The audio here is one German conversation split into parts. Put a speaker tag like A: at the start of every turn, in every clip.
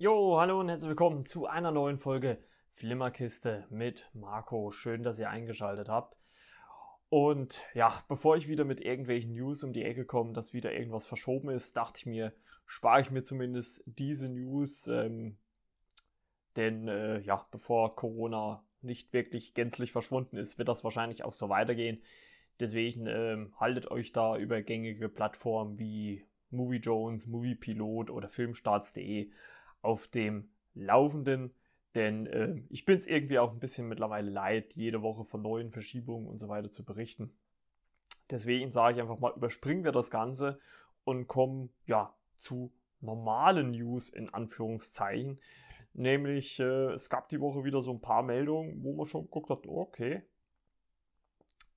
A: Jo, hallo und herzlich willkommen zu einer neuen Folge Flimmerkiste mit Marco. Schön, dass ihr eingeschaltet habt. Und ja, bevor ich wieder mit irgendwelchen News um die Ecke komme, dass wieder irgendwas verschoben ist, dachte ich mir, spare ich mir zumindest diese News. Ähm, denn äh, ja, bevor Corona nicht wirklich gänzlich verschwunden ist, wird das wahrscheinlich auch so weitergehen. Deswegen ähm, haltet euch da über gängige Plattformen wie Movie Jones, Movie Pilot oder Filmstarts.de auf dem Laufenden. Denn äh, ich bin es irgendwie auch ein bisschen mittlerweile leid, jede Woche von neuen Verschiebungen und so weiter zu berichten. Deswegen sage ich einfach mal, überspringen wir das Ganze und kommen ja zu normalen News in Anführungszeichen. Nämlich, äh, es gab die Woche wieder so ein paar Meldungen, wo man schon geguckt hat, okay,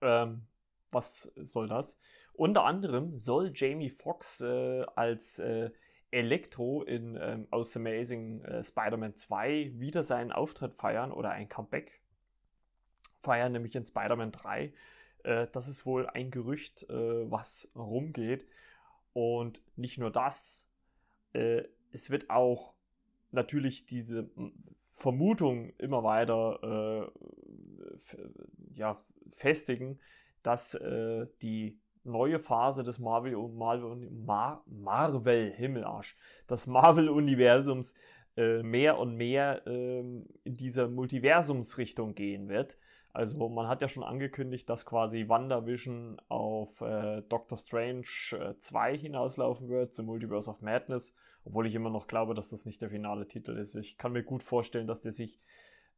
A: ähm, was soll das? Unter anderem soll Jamie Foxx äh, als äh, Elektro in ähm, aus Amazing äh, Spider-Man 2 wieder seinen Auftritt feiern oder ein Comeback feiern, nämlich in Spider-Man 3. Äh, das ist wohl ein Gerücht, äh, was rumgeht. Und nicht nur das, äh, es wird auch natürlich diese Vermutung immer weiter äh, ja, festigen, dass äh, die neue Phase des Marvel und Marvel, Mar Marvel Himmelarsch, des Marvel Universums äh, mehr und mehr äh, in dieser Multiversumsrichtung gehen wird. Also man hat ja schon angekündigt, dass quasi WandaVision auf äh, Doctor Strange 2 äh, hinauslaufen wird, zum Multiverse of Madness, obwohl ich immer noch glaube, dass das nicht der finale Titel ist. Ich kann mir gut vorstellen, dass der sich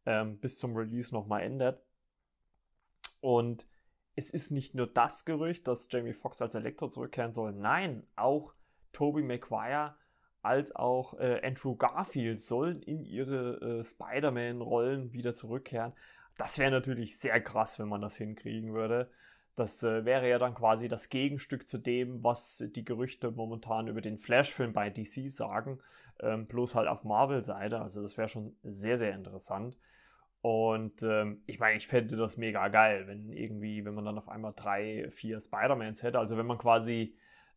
A: ähm, bis zum Release nochmal ändert. Und es ist nicht nur das Gerücht, dass Jamie Foxx als Elektro zurückkehren soll. Nein, auch Tobey Maguire als auch äh, Andrew Garfield sollen in ihre äh, Spider-Man-Rollen wieder zurückkehren. Das wäre natürlich sehr krass, wenn man das hinkriegen würde. Das äh, wäre ja dann quasi das Gegenstück zu dem, was die Gerüchte momentan über den Flash-Film bei DC sagen, ähm, bloß halt auf Marvel-Seite. Also das wäre schon sehr, sehr interessant. Und ähm, ich meine, ich fände das mega geil, wenn irgendwie, wenn man dann auf einmal drei, vier Spider-Mans hätte. Also wenn man quasi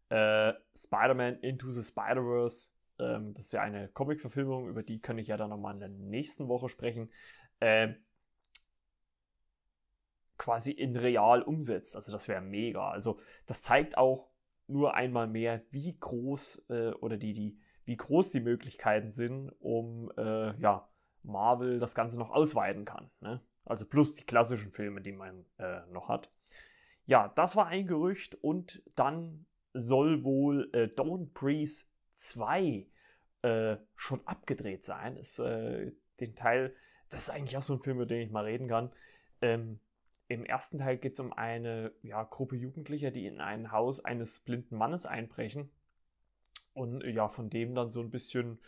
A: äh, Spider-Man Into the Spider-Verse, ähm, das ist ja eine Comic-Verfilmung, über die kann ich ja dann nochmal in der nächsten Woche sprechen, äh, quasi in real umsetzt. Also das wäre mega. Also das zeigt auch nur einmal mehr, wie groß äh, oder die, die, wie groß die Möglichkeiten sind, um äh, ja, Marvel das Ganze noch ausweiten kann. Ne? Also plus die klassischen Filme, die man äh, noch hat. Ja, das war ein Gerücht und dann soll wohl äh, Don't Breeze 2 äh, schon abgedreht sein. Ist, äh, den Teil, das ist eigentlich auch so ein Film, über den ich mal reden kann. Ähm, Im ersten Teil geht es um eine ja, Gruppe Jugendlicher, die in ein Haus eines blinden Mannes einbrechen und ja, von dem dann so ein bisschen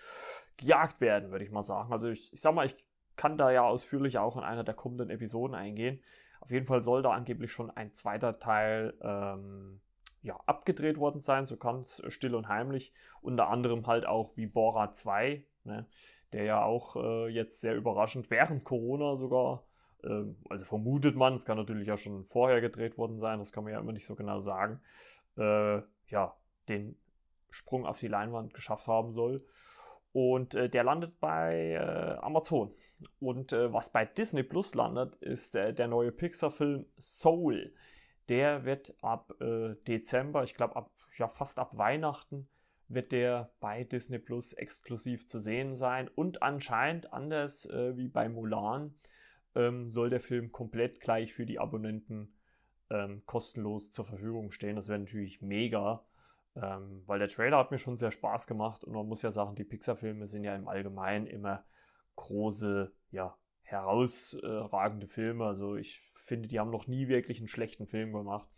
A: gejagt werden, würde ich mal sagen. Also ich, ich sag mal, ich kann da ja ausführlich auch in einer der kommenden Episoden eingehen. Auf jeden Fall soll da angeblich schon ein zweiter Teil ähm, ja, abgedreht worden sein, so ganz still und heimlich. Unter anderem halt auch wie Bora 2, ne, der ja auch äh, jetzt sehr überraschend während Corona sogar, äh, also vermutet man, es kann natürlich ja schon vorher gedreht worden sein, das kann man ja immer nicht so genau sagen, äh, ja, den Sprung auf die Leinwand geschafft haben soll. Und äh, der landet bei äh, Amazon. Und äh, was bei Disney Plus landet, ist äh, der neue Pixar-Film Soul. Der wird ab äh, Dezember, ich glaube ab ja fast ab Weihnachten, wird der bei Disney Plus exklusiv zu sehen sein. Und anscheinend, anders äh, wie bei Mulan, ähm, soll der Film komplett gleich für die Abonnenten ähm, kostenlos zur Verfügung stehen. Das wäre natürlich mega. Ähm, weil der Trailer hat mir schon sehr Spaß gemacht und man muss ja sagen, die Pixar-Filme sind ja im Allgemeinen immer große, ja, herausragende Filme. Also ich finde, die haben noch nie wirklich einen schlechten Film gemacht.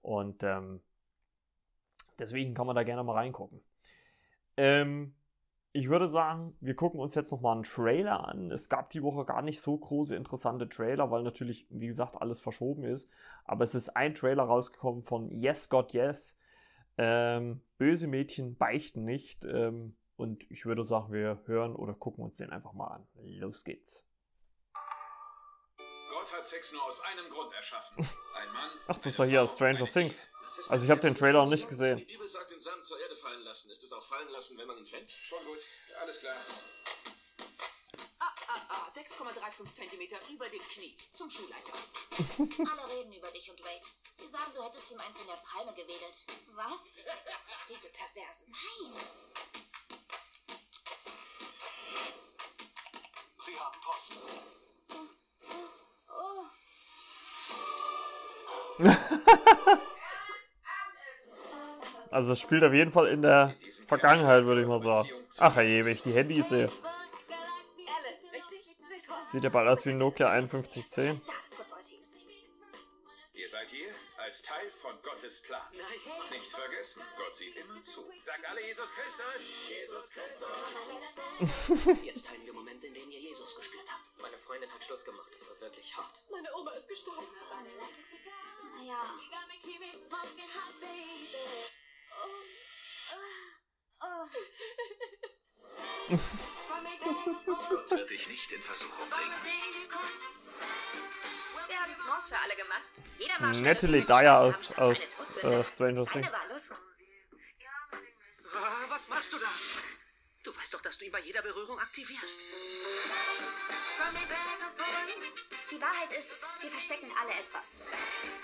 A: Und ähm, deswegen kann man da gerne mal reingucken. Ähm, ich würde sagen, wir gucken uns jetzt nochmal einen Trailer an. Es gab die Woche gar nicht so große interessante Trailer, weil natürlich, wie gesagt, alles verschoben ist. Aber es ist ein Trailer rausgekommen von Yes God Yes. Ähm, böse Mädchen beichten nicht. Ähm, und ich würde sagen, wir hören oder gucken uns den einfach mal an. Los geht's.
B: Gott hat Sex nur aus einem Grund erschaffen. Ein Mann.
A: Ach, das ist doch hier aus Stranger Things. Also ich habe den Trailer noch nicht gesehen.
B: Die Bibel sagt, den Samen zur Erde fallen lassen. Ist es auch fallen lassen, wenn man ihn fängt?
C: Schon gut, alles klar.
D: Ah, ah, ah, 6,35 Zentimeter über dem Knie. Zum Schulleiter.
E: Alle reden über dich und Wade. Sie sagen, du hättest ihm einen von der Palme gewedelt. Was? Diese Perversen. Nein.
C: Sie haben Post.
E: Oh,
A: Also es spielt auf jeden Fall in der Vergangenheit, würde ich mal sagen. Ach je, wenn ich die Handys sehe. Sieht ja bald aus wie ein Nokia 5110.
E: Das bedeutet
C: Ihr seid hier als Teil von Gottes Plan.
D: Nice.
C: Nicht vergessen, Gott sieht immer zu. Sagt alle Jesus Christus. Jesus
D: Jetzt teilen wir Momente, in denen ihr Jesus gespürt habt. Meine Freundin hat Schluss gemacht. Es war wirklich hart.
E: Meine Oma ist gestorben. Naja. Oh.
C: Gott wird dich nicht in Versuchung bringen.
E: Wir haben S'mores für alle gemacht. Jeder war
A: Natalie Dyer aus, aus äh, Stranger Things.
D: Was machst du da? Du weißt doch, dass du ihn bei jeder Berührung aktivierst.
E: Die Wahrheit ist, wir verstecken alle etwas.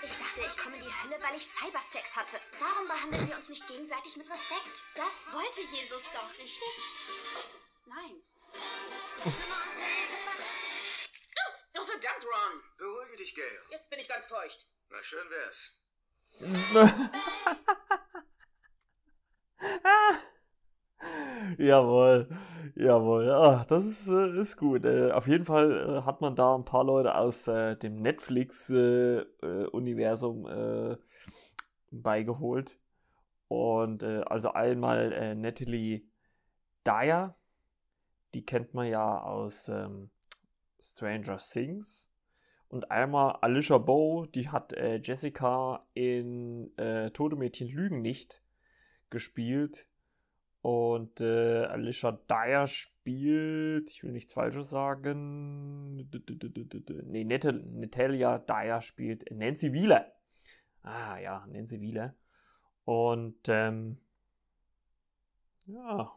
E: Ich dachte, ich komme in die Hölle, weil ich Cybersex hatte. Warum behandeln wir uns nicht gegenseitig mit Respekt? Das wollte Jesus doch, richtig? Nein.
D: Oh, verdammt, Ron.
C: Beruhige dich, Gail.
D: Jetzt bin ich ganz feucht.
C: Na schön wär's.
A: jawohl, jawohl. Ah, das ist, äh, ist gut. Äh, auf jeden Fall äh, hat man da ein paar Leute aus dem Netflix-Universum beigeholt. Und also einmal Natalie Dyer, die kennt man ja aus ähm, Stranger Things. Und einmal Alicia Bow, die hat äh, Jessica in äh, Tode Mädchen Lügen nicht gespielt. Und äh, Alicia Dyer spielt, ich will nichts Falsches sagen. Nee, Nat Natalia Dyer spielt Nancy Wheeler. Ah ja, Nancy Wheeler. Und ähm, ja,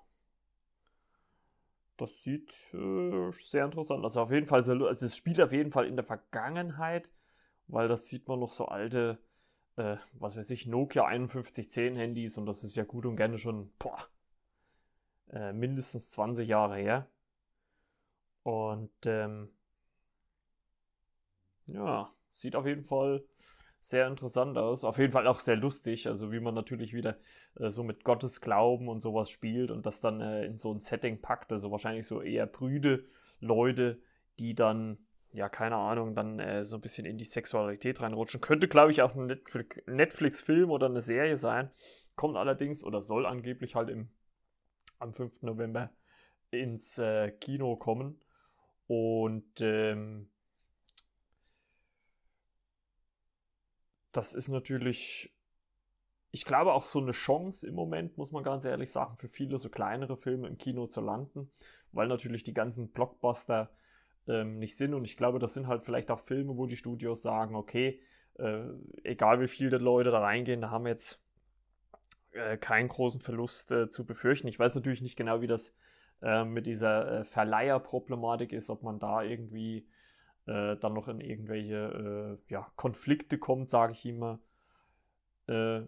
A: das sieht äh, sehr interessant aus. Auf jeden Fall, sehr, also es spielt auf jeden Fall in der Vergangenheit, weil das sieht man noch so alte, äh, was weiß ich, Nokia 5110 Handys und das ist ja gut und gerne schon, boah, äh, mindestens 20 Jahre her. Und ähm, ja, sieht auf jeden Fall sehr interessant aus. Auf jeden Fall auch sehr lustig. Also wie man natürlich wieder äh, so mit Gottes Glauben und sowas spielt und das dann äh, in so ein Setting packt. Also wahrscheinlich so eher brüde Leute, die dann, ja, keine Ahnung, dann äh, so ein bisschen in die Sexualität reinrutschen. Könnte, glaube ich, auch ein Netflix- Netflix-Film oder eine Serie sein. Kommt allerdings oder soll angeblich halt im, am 5. November ins äh, Kino kommen. Und ähm, das ist natürlich, ich glaube, auch so eine Chance im Moment, muss man ganz ehrlich sagen, für viele so kleinere Filme im Kino zu landen, weil natürlich die ganzen Blockbuster ähm, nicht sind. Und ich glaube, das sind halt vielleicht auch Filme, wo die Studios sagen, okay, äh, egal wie viele Leute da reingehen, da haben wir jetzt äh, keinen großen Verlust äh, zu befürchten. Ich weiß natürlich nicht genau, wie das äh, mit dieser äh, Verleiherproblematik ist, ob man da irgendwie äh, dann noch in irgendwelche äh, ja, Konflikte kommt, sage ich immer. Äh,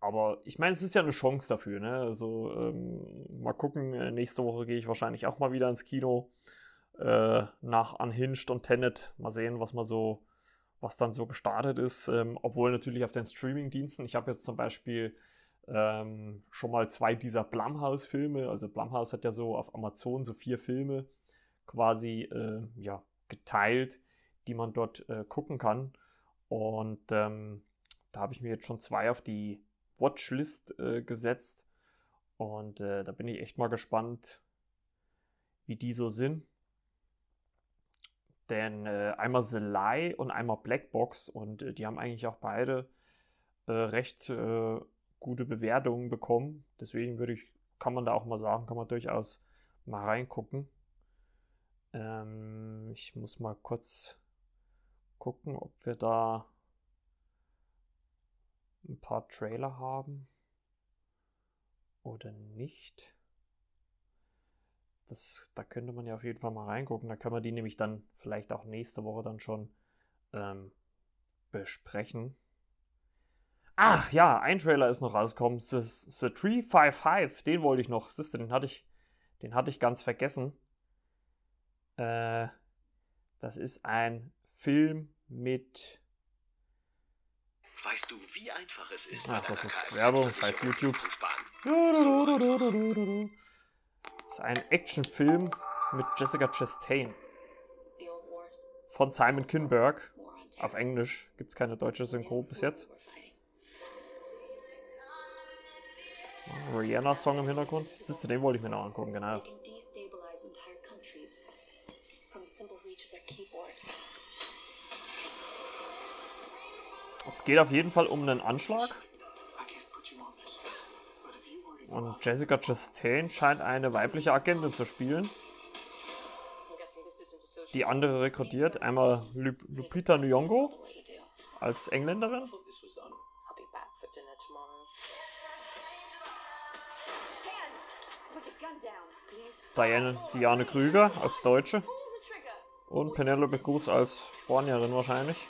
A: aber ich meine, es ist ja eine Chance dafür. Ne? Also ähm, mal gucken. äh, Nächste Woche gehe ich wahrscheinlich auch mal wieder ins Kino äh, nach Unhinged und Tenet. Mal sehen, was man so, was dann so gestartet ist. Ähm, obwohl natürlich auf den Streaming-Diensten. Ich habe jetzt zum Beispiel ähm, schon mal zwei dieser Blumhouse-Filme. Also Blumhouse hat ja so auf Amazon so vier Filme quasi äh, ja, geteilt, die man dort äh, gucken kann. Und ähm, da habe ich mir jetzt schon zwei auf die Watchlist äh, gesetzt. Und äh, da bin ich echt mal gespannt, wie die so sind. Denn äh, einmal The Lie und einmal Blackbox und äh, die haben eigentlich auch beide äh, recht gute Bewertungen bekommen. Deswegen würde ich, kann man da auch mal sagen, kann man durchaus mal reingucken. Ähm, ich muss mal kurz gucken, ob wir da ein paar Trailer haben oder nicht. Das, da könnte man ja auf jeden Fall mal reingucken. Da können wir die nämlich dann vielleicht auch nächste Woche dann schon ähm, besprechen. Ach ja, ein Trailer ist noch rausgekommen. The, The 355, den wollte ich noch. Siehst du, den hatte ich, den hatte ich ganz vergessen. Äh, das ist ein Film mit.
C: Weißt du, wie einfach es ist,
A: Ach, das ist Werbung, das heißt YouTube. Das ist ein Actionfilm mit Jessica Chastain von Simon Kinberg. Auf Englisch gibt es keine deutsche Synchro bis jetzt. Rihanna-Song im Hintergrund. Siehst du, den wollte ich mir noch angucken, genau. Es geht auf jeden Fall um einen Anschlag. Und Jessica Chastain scheint eine weibliche Agentin zu spielen, die andere rekrutiert. Einmal Lu- Lupita Nyong'o als Engländerin. Diane, Diane Krüger als Deutsche und Penelope Cruz als Spanierin wahrscheinlich.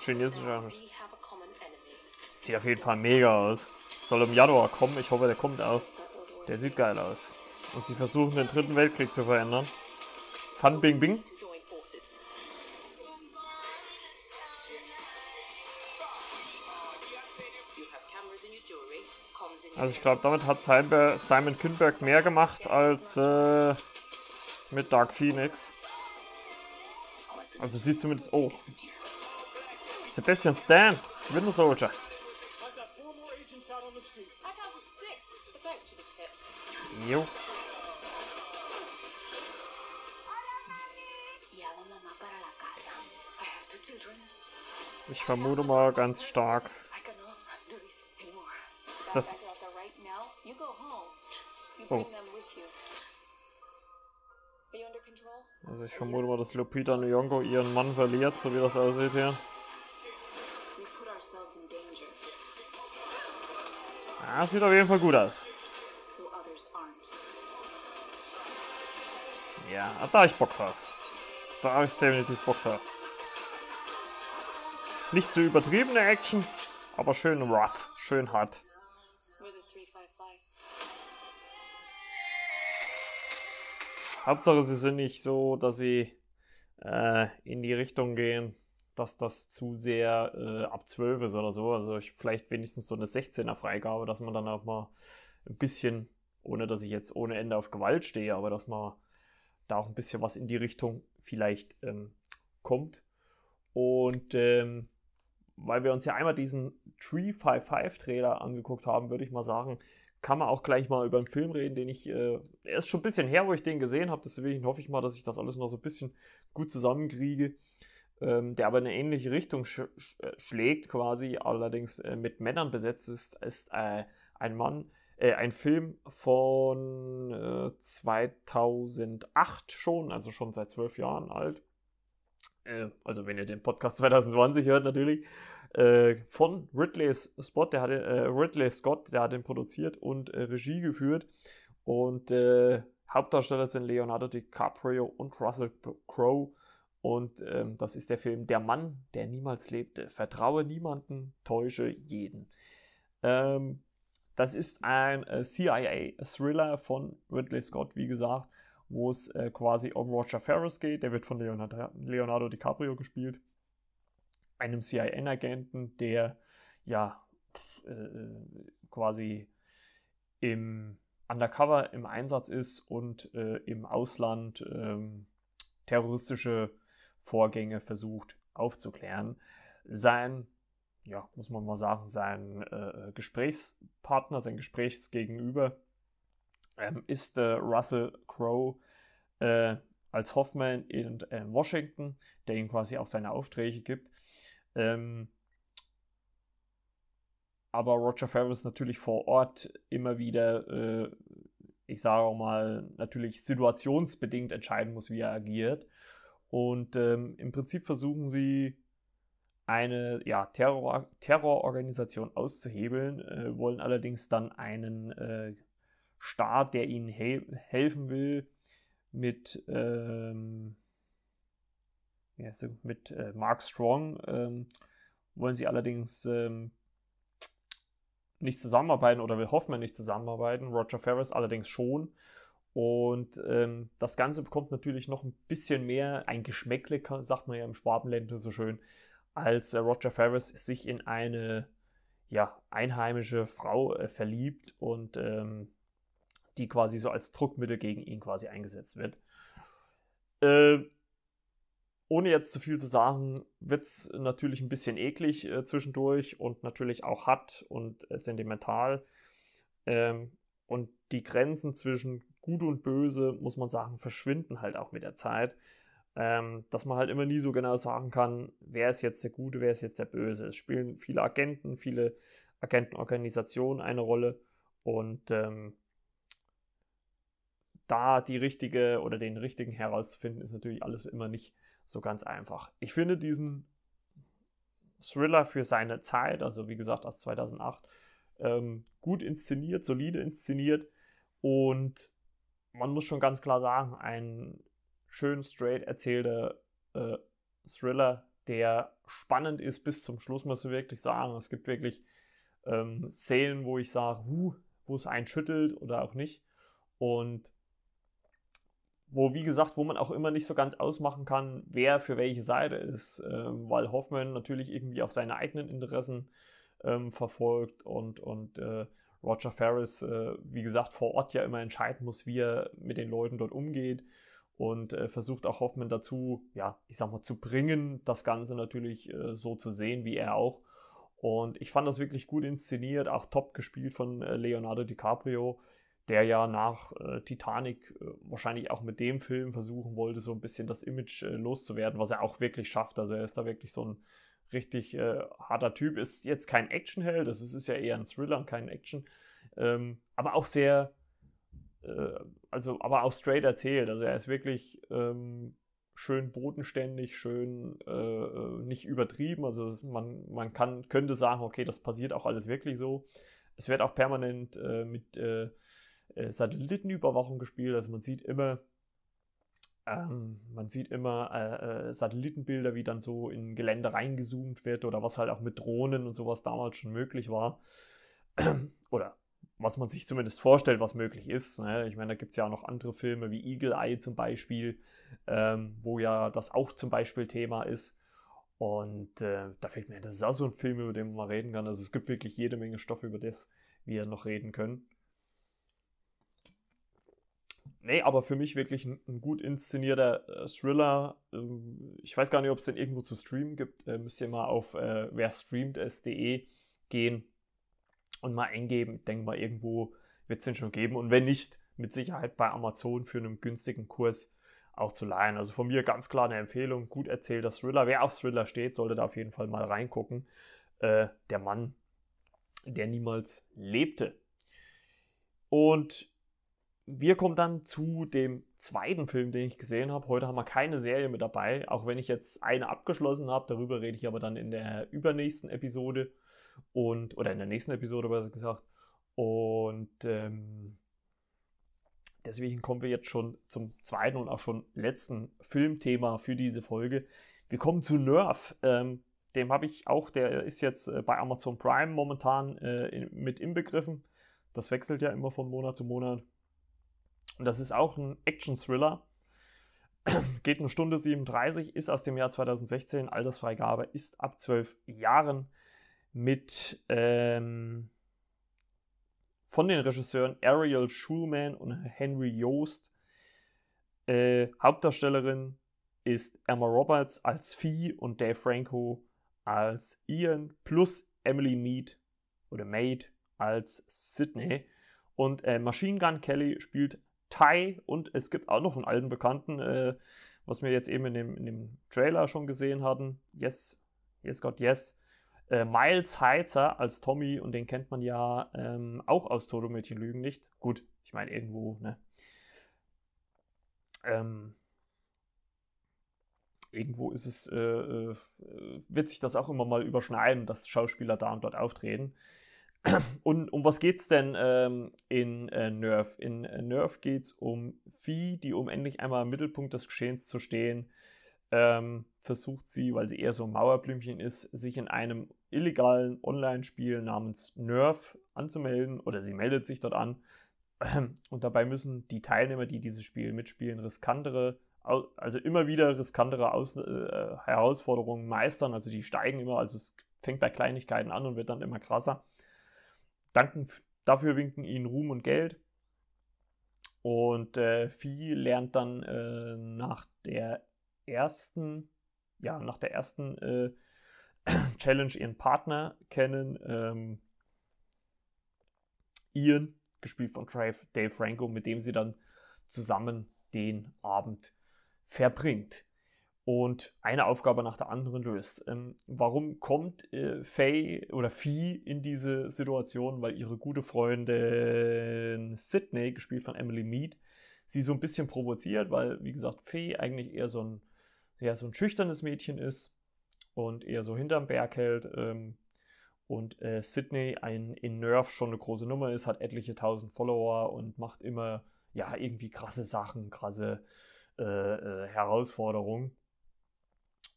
A: Chinesischer. Sieht auf jeden Fall mega aus. Soll im Januar kommen, ich hoffe, der kommt auch. Der sieht geil aus. Und sie versuchen den dritten Weltkrieg zu verändern. Fun Bing Bing. Also ich glaube, damit hat Simon Simon Kinberg mehr gemacht als äh, mit Dark Phoenix. Also sieht zumindest. Oh. Sebastian Stan, Winter Soldier. Jo. Ich vermute mal ganz stark.
F: I cannot do this anymore.
A: Das,
F: Guys are out there right now. You go home. You
A: Oh. also ich vermute mal, dass Lupita Nyong'o ihren Mann verliert, so wie das aussieht hier. Ah, sieht auf jeden Fall gut aus. Ja, da hab ich Bock drauf. Da habe ich definitiv Bock drauf. Nicht zu übertriebene Action, aber schön rough, schön hart.
F: We're the 355.
A: Hauptsache, sie sind nicht so, dass sie äh, in die Richtung gehen, dass das zu sehr äh, ab 12 ist oder so. Also ich, vielleicht wenigstens so eine 16er Freigabe, dass man dann auch mal ein bisschen, ohne dass ich jetzt ohne Ende auf Gewalt stehe, aber dass man da auch ein bisschen was in die Richtung vielleicht ähm, kommt. Und ähm, weil wir uns ja einmal diesen 355-Trailer angeguckt haben, würde ich mal sagen, kann man auch gleich mal über einen Film reden, den ich, äh, er ist schon ein bisschen her, wo ich den gesehen habe, deswegen hoffe ich mal, dass ich das alles noch so ein bisschen gut zusammenkriege, ähm, der aber in eine ähnliche Richtung sch äh, schlägt, quasi, allerdings äh, mit Männern besetzt ist, ist äh, ein Mann, äh, ein Film von äh, 2008 schon, also schon seit zwölf Jahren alt. Äh, also wenn ihr den Podcast 2020 hört natürlich, äh, von Ridley Scott, der äh, Ridley Scott, der hat den produziert und äh, Regie geführt. Und äh, Hauptdarsteller sind Leonardo DiCaprio und Russell Crowe. Und ähm, das ist der Film Der Mann, der niemals lebte. Vertraue niemanden, täusche jeden. Ähm, das ist ein äh, CIA-Thriller von Ridley Scott, wie gesagt, wo es äh, quasi um Roger Ferris geht. Der wird von Leonardo, Leonardo DiCaprio gespielt einem CIA-Agenten, der ja äh, quasi im Undercover im Einsatz ist und äh, im Ausland ähm, terroristische Vorgänge versucht aufzuklären. Sein, ja, muss man mal sagen, sein äh, Gesprächspartner, sein Gesprächsgegenüber ähm, ist äh, Russell Crowe äh, als Hoffman in Washington, der ihm quasi auch seine Aufträge gibt. Ähm, aber Roger Ferris natürlich vor Ort immer wieder äh, ich sage auch mal, natürlich situationsbedingt entscheiden muss, wie er agiert. Und ähm, im Prinzip versuchen sie eine ja, Terror Terrororganisation auszuhebeln, äh, wollen allerdings dann einen äh, Staat, der ihnen he helfen will, mit, ähm, mit äh, Mark Strong, ähm, wollen sie allerdings ähm, nicht zusammenarbeiten oder will Hoffman nicht zusammenarbeiten, Roger Ferris allerdings schon. Und ähm, das Ganze bekommt natürlich noch ein bisschen mehr ein Geschmäckle, sagt man ja im Schwabenländle so schön, als äh, Roger Ferris sich in eine ja, einheimische Frau äh, verliebt und ähm, die quasi so als Druckmittel gegen ihn quasi eingesetzt wird. Äh, ohne jetzt zu viel zu sagen, wird es natürlich ein bisschen eklig äh, zwischendurch und natürlich auch hart und äh, sentimental. Ähm, und die Grenzen zwischen Gut und Böse, muss man sagen, verschwinden halt auch mit der Zeit. Ähm, dass man halt immer nie so genau sagen kann, wer ist jetzt der Gute, wer ist jetzt der Böse. Es spielen viele Agenten, viele Agentenorganisationen eine Rolle und ähm, da die richtige oder den richtigen herauszufinden, ist natürlich alles immer nicht so ganz einfach. Ich finde diesen Thriller für seine Zeit, also wie gesagt aus 2008, ähm, gut inszeniert, solide inszeniert und man muss schon ganz klar sagen, ein schön straight erzählter äh, Thriller, der spannend ist bis zum Schluss, muss ich wirklich sagen. Es gibt wirklich ähm, Szenen, wo ich sage, huh, wo es einen schüttelt oder auch nicht. Und wo, wie gesagt, wo man auch immer nicht so ganz ausmachen kann, wer für welche Seite ist, ähm, weil Hoffman natürlich irgendwie auch seine eigenen Interessen ähm, verfolgt und, und äh, Roger Ferris, äh, wie gesagt, vor Ort ja immer entscheiden muss, wie er mit den Leuten dort umgeht und äh, versucht auch Hoffman dazu, ja, ich sag mal, zu bringen, das Ganze natürlich äh, so zu sehen, wie er auch. Und ich fand das wirklich gut inszeniert, auch top gespielt von äh, Leonardo DiCaprio der ja nach äh, Titanic äh, wahrscheinlich auch mit dem Film versuchen wollte, so ein bisschen das Image loszuwerden, was er auch wirklich schafft. Also er ist da wirklich so ein richtig äh, harter Typ. Ist jetzt kein Actionheld, das ist, ist ja eher ein Thriller und kein Action. Ähm, aber auch sehr, äh, also aber auch straight erzählt. Also er ist wirklich ähm, schön bodenständig, schön äh, nicht übertrieben. Also man, man kann, könnte sagen, okay, das passiert auch alles wirklich so. Es wird auch permanent mit äh, Satellitenüberwachung gespielt. Also man sieht immer, ähm, man sieht immer äh, äh, Satellitenbilder, wie dann so in Gelände reingezoomt wird oder was halt auch mit Drohnen und sowas damals schon möglich war. oder was man sich zumindest vorstellt, was möglich ist. Ne? Ich meine, da gibt es ja auch noch andere Filme wie Eagle Eye zum Beispiel, ähm, wo ja das auch zum Beispiel Thema ist. Und äh, da fällt mir, das ist auch so ein Film, über den man reden kann. Also es gibt wirklich jede Menge Stoff, über das wir noch reden können. Nee, aber für mich wirklich ein, ein gut inszenierter äh, Thriller. Ähm, ich weiß gar nicht, ob es den irgendwo zu streamen gibt. Äh, müsst ihr mal auf äh, wer streamt es.de gehen und mal eingeben. Ich denke mal, irgendwo wird es den schon geben. Und wenn nicht, mit Sicherheit bei Amazon für einen günstigen Kurs auch zu leihen. Also von mir ganz klar eine Empfehlung. Gut erzählter Thriller. Wer auf Thriller steht, sollte da auf jeden Fall mal reingucken. Äh, der Mann, der niemals lebte. Und wir kommen dann zu dem zweiten Film, den ich gesehen habe. Heute haben wir keine Serie mit dabei, auch wenn ich jetzt eine abgeschlossen habe. Darüber rede ich aber dann in der übernächsten Episode und oder in der nächsten Episode besser gesagt. Und ähm, deswegen kommen wir jetzt schon zum zweiten und auch schon letzten Filmthema für diese Folge. Wir kommen zu Nerf. Ähm, dem habe ich auch, der ist jetzt äh, bei Amazon Prime momentan äh, mit inbegriffen. Das wechselt ja immer von Monat zu Monat. Und das ist auch ein Action-Thriller. Geht eine Stunde 37, ist aus dem Jahr 2016. Altersfreigabe ist ab 12 Jahren mit ähm, von den Regisseuren Ariel Schulman und Henry Joost. Äh, Hauptdarstellerin ist Emma Roberts als Fee und Dave Franco als Ian plus Emily Mead oder Maid als Sydney. Und äh, Machine Gun Kelly spielt Ty und es gibt auch noch einen alten Bekannten, äh, was wir jetzt eben in dem, in dem Trailer schon gesehen hatten. Yes, Yes God Yes. Äh, Miles Heizer als Tommy, und den kennt man ja ähm, auch aus Toto Mädchen Lügen nicht. Gut, ich meine irgendwo, ne? Ähm, irgendwo ist es, äh, äh, wird sich das auch immer mal überschneiden, dass Schauspieler da und dort auftreten. Und um was geht's denn ähm, in äh, Nerf? In äh, Nerf geht's um Vieh, die um endlich einmal im Mittelpunkt des Geschehens zu stehen, ähm, versucht sie, weil sie eher so ein Mauerblümchen ist, sich in einem illegalen Online-Spiel namens Nerf anzumelden oder sie meldet sich dort an. Und dabei müssen die Teilnehmer, die dieses Spiel mitspielen, riskantere, also immer wieder riskantere Aus äh, Herausforderungen meistern. Also die steigen immer, also es fängt bei Kleinigkeiten an und wird dann immer krasser. Danken, dafür winken ihnen Ruhm und Geld. Und äh, Vieh lernt dann äh, nach der ersten, ja, nach der ersten äh, Challenge ihren Partner kennen. Ähm, Ian, gespielt von Dave Franco, mit dem sie dann zusammen den Abend verbringt und eine Aufgabe nach der anderen löst. Ähm, warum kommt äh, Faye oder Fee in diese Situation? Weil ihre gute Freundin Sydney, gespielt von Emily Mead, sie so ein bisschen provoziert, weil, wie gesagt, Faye eigentlich eher so ein, ja, so ein schüchternes Mädchen ist und eher so hinterm Berg hält. Ähm, und äh, Sydney ein in Nerf schon eine große Nummer ist, hat etliche tausend Follower und macht immer ja irgendwie krasse Sachen, krasse äh, äh, Herausforderungen.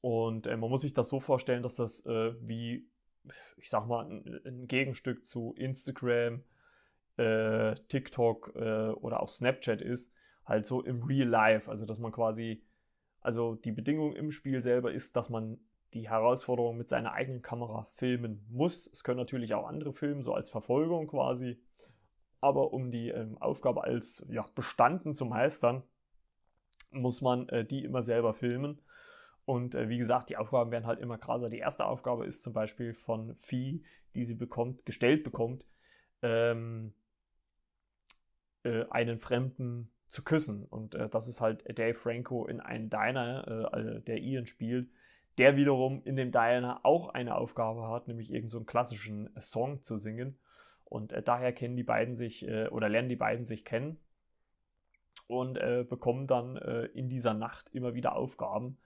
A: Und äh, man muss sich das so vorstellen, dass das äh, wie, ich sag mal, ein, ein Gegenstück zu Instagram, äh, TikTok äh, oder auch Snapchat ist, halt so im Real Life. Also, dass man quasi, also die Bedingung im Spiel selber ist, dass man die Herausforderung mit seiner eigenen Kamera filmen muss. Es können natürlich auch andere filmen, so als Verfolgung quasi. Aber um die ähm, Aufgabe als ja, bestanden zu meistern, muss man äh, die immer selber filmen. Und äh, wie gesagt, die Aufgaben werden halt immer krasser. Die erste Aufgabe ist zum Beispiel von Vieh, die sie bekommt, gestellt bekommt, ähm, äh, einen Fremden zu küssen. Und äh, das ist halt Dave Franco in einem Diner, äh, der Ian spielt, der wiederum in dem Diner auch eine Aufgabe hat, nämlich irgendeinen so klassischen Song zu singen. Und äh, daher kennen die beiden sich äh, oder lernen die beiden sich kennen und bekommen dann in dieser Nacht immer wieder Aufgaben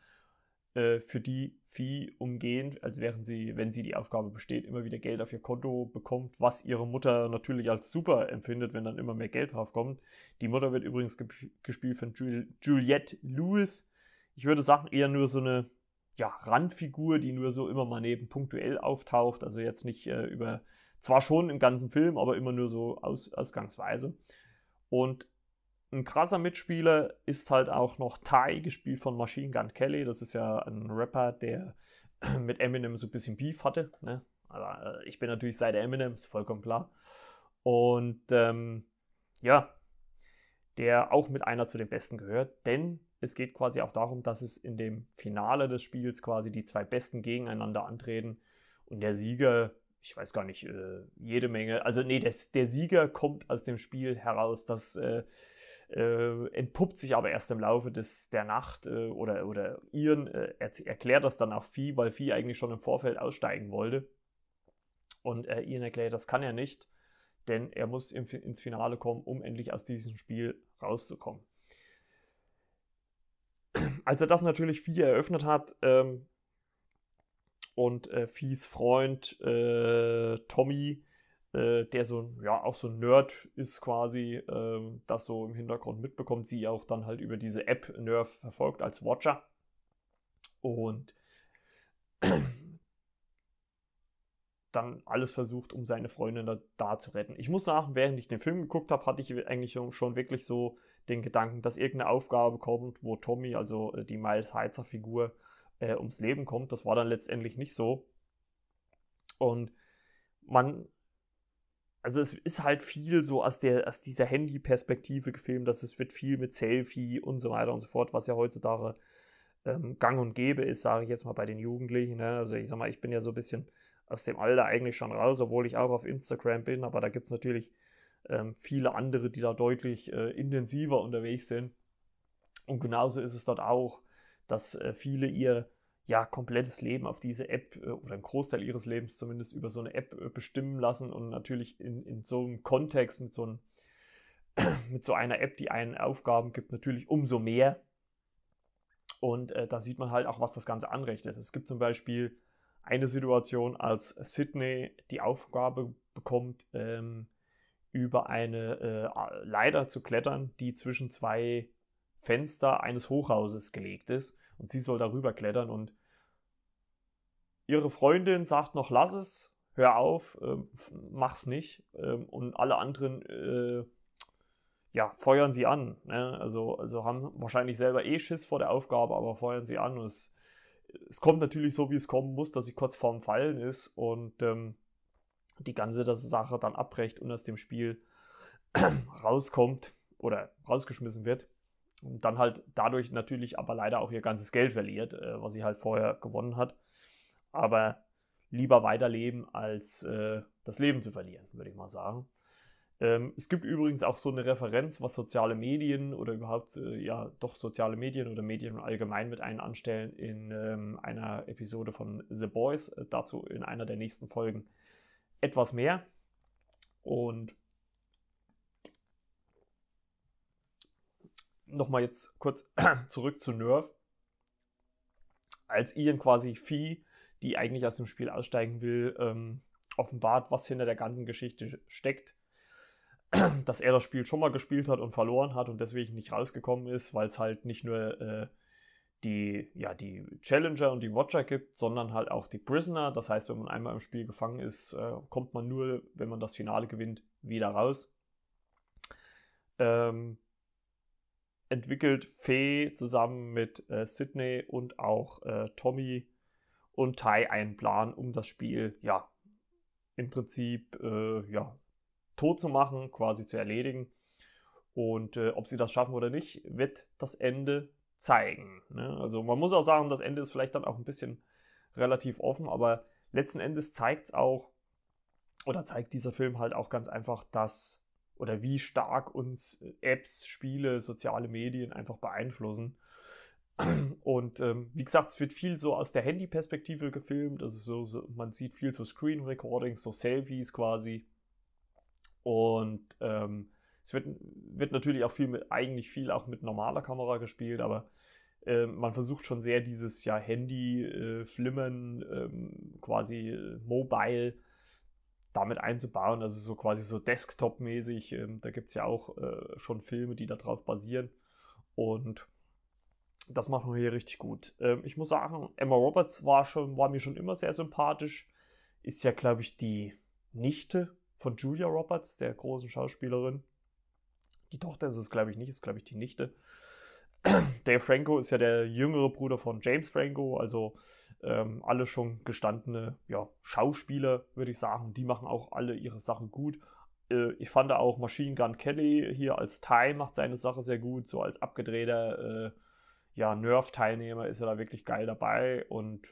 A: äh, für die Vieh umgehend, als wären sie, wenn sie die Aufgabe besteht, immer wieder Geld auf ihr Konto bekommt, was ihre Mutter natürlich als super empfindet, wenn dann immer mehr Geld draufkommt. Die Mutter wird übrigens ge gespielt von Jul Juliette Lewis. Ich würde sagen, eher nur so eine ja, Randfigur, die nur so immer mal neben punktuell auftaucht. Also jetzt nicht äh, über, zwar schon im ganzen Film, aber immer nur so aus, ausgangsweise. Und ein krasser Mitspieler ist halt auch noch Ty, gespielt von Machine Gun Kelly. Das ist ja ein Rapper, der mit Eminem so ein bisschen Beef hatte. Ne? Also, ich bin natürlich Seite Eminem, ist vollkommen klar. Und ähm, ja, der auch mit einer zu den Besten gehört, denn es geht quasi auch darum, dass es in dem Finale des Spiels quasi die zwei Besten gegeneinander antreten und der Sieger, ich weiß gar nicht, äh, jede Menge, also nee, des, der Sieger kommt aus dem Spiel heraus, dass äh, äh, entpuppt sich aber erst im Laufe des, der Nacht äh, oder, oder Ian äh, erklärt das dann auch Vieh, weil Vieh eigentlich schon im Vorfeld aussteigen wollte. Und äh, Ian erklärt, das kann er nicht, denn er muss im, ins Finale kommen, um endlich aus diesem Spiel rauszukommen. Als er das natürlich Vieh eröffnet hat, ähm, und äh, Viehs Freund äh, Tommy äh, der so, ja, auch so ein Nerd ist quasi, äh, das so im Hintergrund mitbekommt, sie auch dann halt über diese App Nerf verfolgt als Watcher. Und dann alles versucht, um seine Freundin da, da, zu retten. Ich muss sagen, während ich den Film geguckt habe, hatte ich eigentlich schon wirklich so den Gedanken, dass irgendeine Aufgabe kommt, wo Tommy, also äh, die Miles Heizer Figur, äh, ums Leben kommt. Das war dann letztendlich nicht so. Und man also es ist halt viel so aus, der, aus dieser Handy-Perspektive gefilmt, dass es wird viel mit Selfie und so weiter und so fort, was ja heutzutage ähm, gang und gäbe ist, sage ich jetzt mal bei den Jugendlichen. Ne? Also ich sag mal, ich bin ja so ein bisschen aus dem Alter eigentlich schon raus, obwohl ich auch auf Instagram bin, aber da gibt es natürlich ähm, viele andere, die da deutlich äh, intensiver unterwegs sind. Und genauso ist es dort auch, dass äh, viele ihr ja komplettes Leben auf diese App äh, oder einen Großteil ihres Lebens zumindest über so eine App äh, bestimmen lassen und natürlich in, in so einem Kontext mit so, einem, mit so einer App, die einen Aufgaben gibt, natürlich umso mehr. Und äh, da sieht man halt auch, was das Ganze anrechnet. Es gibt zum Beispiel eine Situation, als Sydney die Aufgabe bekommt, ähm, über eine äh, Leiter zu klettern, die zwischen zwei Fenster eines Hochhauses gelegt ist. Und sie soll darüber klettern und ihre Freundin sagt noch, lass es, hör auf, äh, mach's nicht. Ähm, und alle anderen äh, ja, feuern sie an. Ne? Also, also haben wahrscheinlich selber eh Schiss vor der Aufgabe, aber feuern sie an. Und es, es kommt natürlich so, wie es kommen muss, dass sie kurz vorm Fallen ist und ähm, die ganze Sache dann abbrecht und aus dem Spiel rauskommt oder rausgeschmissen wird. Und dann halt dadurch natürlich aber leider auch ihr ganzes Geld verliert, äh, was sie halt vorher gewonnen hat. Aber lieber weiterleben, als äh, das Leben zu verlieren, würde ich mal sagen. Ähm, es gibt übrigens auch so eine Referenz, was soziale Medien oder überhaupt, äh, ja, doch soziale Medien oder Medien allgemein mit einem anstellen in ähm, einer Episode von The Boys. Äh, dazu in einer der nächsten Folgen etwas mehr. Und nochmal jetzt kurz zurück zu Nerv. Als Ian quasi Vieh, die eigentlich aus dem Spiel aussteigen will, ähm, offenbart, was hinter der ganzen Geschichte steckt, dass er das Spiel schon mal gespielt hat und verloren hat und deswegen nicht rausgekommen ist, weil es halt nicht nur äh, die, ja, die Challenger und die Watcher gibt, sondern halt auch die Prisoner. Das heißt, wenn man einmal im Spiel gefangen ist, äh, kommt man nur, wenn man das Finale gewinnt, wieder raus. Ähm, entwickelt Fee zusammen mit äh, Sydney und auch äh, Tommy und Tai einen Plan, um das Spiel, ja, im Prinzip, äh, ja, tot zu machen, quasi zu erledigen. Und äh, ob sie das schaffen oder nicht, wird das Ende zeigen. Ne? Also man muss auch sagen, das Ende ist vielleicht dann auch ein bisschen relativ offen, aber letzten Endes zeigt es auch, oder zeigt dieser Film halt auch ganz einfach, dass oder wie stark uns Apps, Spiele, soziale Medien einfach beeinflussen. Und ähm, wie gesagt, es wird viel so aus der Handy-Perspektive gefilmt. Also so, so, man sieht viel so Screen Recordings, so Selfies quasi. Und ähm, es wird, wird natürlich auch viel mit, eigentlich viel auch mit normaler Kamera gespielt, aber äh, man versucht schon sehr dieses ja Handy-Flimmern, äh, ähm, quasi äh, mobile damit einzubauen, also so quasi so Desktop-mäßig. Ähm, da gibt es ja auch äh, schon Filme, die darauf basieren. Und das machen wir hier richtig gut. Ähm, ich muss sagen, Emma Roberts war, schon, war mir schon immer sehr sympathisch. Ist ja, glaube ich, die Nichte von Julia Roberts, der großen Schauspielerin. Die Tochter ist es, glaube ich, nicht, ist, glaube ich, die Nichte. Dave Franco ist ja der jüngere Bruder von James Franco, also ähm, alle schon gestandene ja, Schauspieler, würde ich sagen. Die machen auch alle ihre Sachen gut. Äh, ich fand auch Machine Gun Kelly hier als Ty macht seine Sache sehr gut, so als abgedrehter äh, ja, Nerf-Teilnehmer ist er da wirklich geil dabei und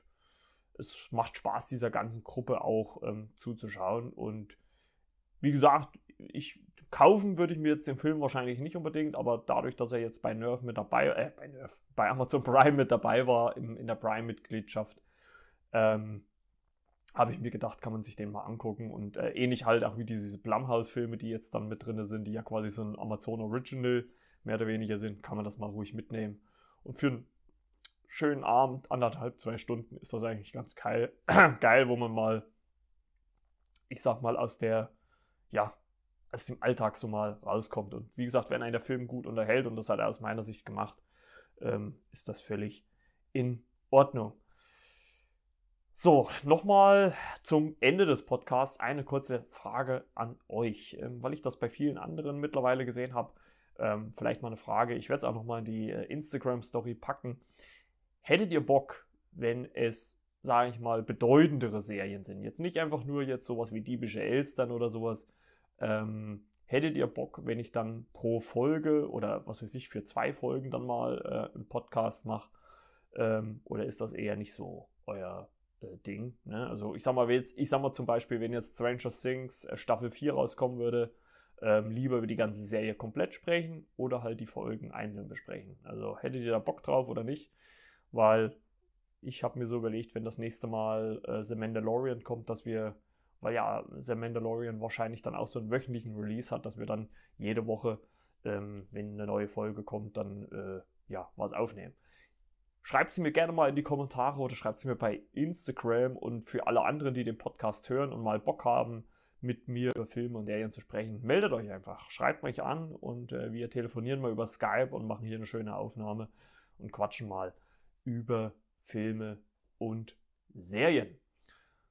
A: es macht Spaß, dieser ganzen Gruppe auch ähm, zuzuschauen. Und wie gesagt, ich kaufen würde ich mir jetzt den Film wahrscheinlich nicht unbedingt, aber dadurch, dass er jetzt bei Nerf mit dabei, äh, bei Nerf, bei Amazon Prime mit dabei war, im, in der Prime-Mitgliedschaft, ähm, habe ich mir gedacht, kann man sich den mal angucken. Und äh, ähnlich halt auch wie diese Blumhouse-Filme, die jetzt dann mit drin sind, die ja quasi so ein Amazon Original mehr oder weniger sind, kann man das mal ruhig mitnehmen. Und für einen schönen Abend, anderthalb, zwei Stunden, ist das eigentlich ganz geil, geil wo man mal, ich sag mal, aus der, ja, aus dem Alltag so mal rauskommt. Und wie gesagt, wenn ein der Film gut unterhält, und das hat er aus meiner Sicht gemacht, ähm, ist das völlig in Ordnung. So, nochmal zum Ende des Podcasts eine kurze Frage an euch, ähm, weil ich das bei vielen anderen mittlerweile gesehen habe. Ähm, vielleicht mal eine Frage. Ich werde es auch nochmal in die äh, Instagram-Story packen. Hättet ihr Bock, wenn es, sage ich mal, bedeutendere Serien sind? Jetzt nicht einfach nur jetzt sowas wie Diebische Elstern oder sowas, ähm, hättet ihr Bock, wenn ich dann pro Folge oder was weiß ich, für zwei Folgen dann mal äh, einen Podcast mache? Ähm, oder ist das eher nicht so euer äh, Ding? Ne? Also ich sag mal, jetzt, ich sag mal zum Beispiel, wenn jetzt Stranger Things äh, Staffel 4 rauskommen würde, ähm, lieber über die ganze Serie komplett sprechen oder halt die Folgen einzeln besprechen. Also hättet ihr da Bock drauf oder nicht? Weil ich habe mir so überlegt, wenn das nächste Mal äh, The Mandalorian kommt, dass wir, weil ja The Mandalorian wahrscheinlich dann auch so einen wöchentlichen Release hat, dass wir dann jede Woche, ähm, wenn eine neue Folge kommt, dann äh, ja was aufnehmen. Schreibt sie mir gerne mal in die Kommentare oder schreibt sie mir bei Instagram und für alle anderen, die den Podcast hören und mal Bock haben, mit mir über Filme und Serien zu sprechen, meldet euch einfach. Schreibt mich an und äh, wir telefonieren mal über Skype und machen hier eine schöne Aufnahme und quatschen mal über Filme und Serien.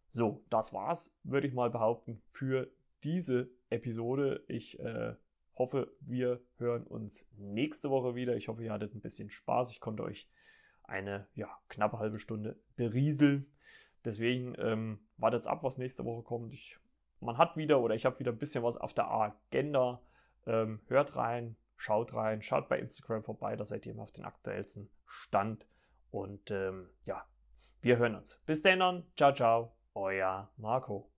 A: So, das war's, würde ich mal behaupten, für diese Episode. Ich äh, hoffe, wir hören uns nächste Woche wieder. Ich hoffe, ihr hattet ein bisschen Spaß. Ich konnte euch eine ja, knappe halbe Stunde berieseln. Deswegen ähm, wartet ab, was nächste Woche kommt. Ich, man hat wieder oder ich habe wieder ein bisschen was auf der Agenda. Ähm, hört rein, schaut rein, schaut bei Instagram vorbei, da seid ihr immer auf den aktuellsten Stand. Und ähm, ja, wir hören uns. Bis dann, ciao, ciao, euer Marco.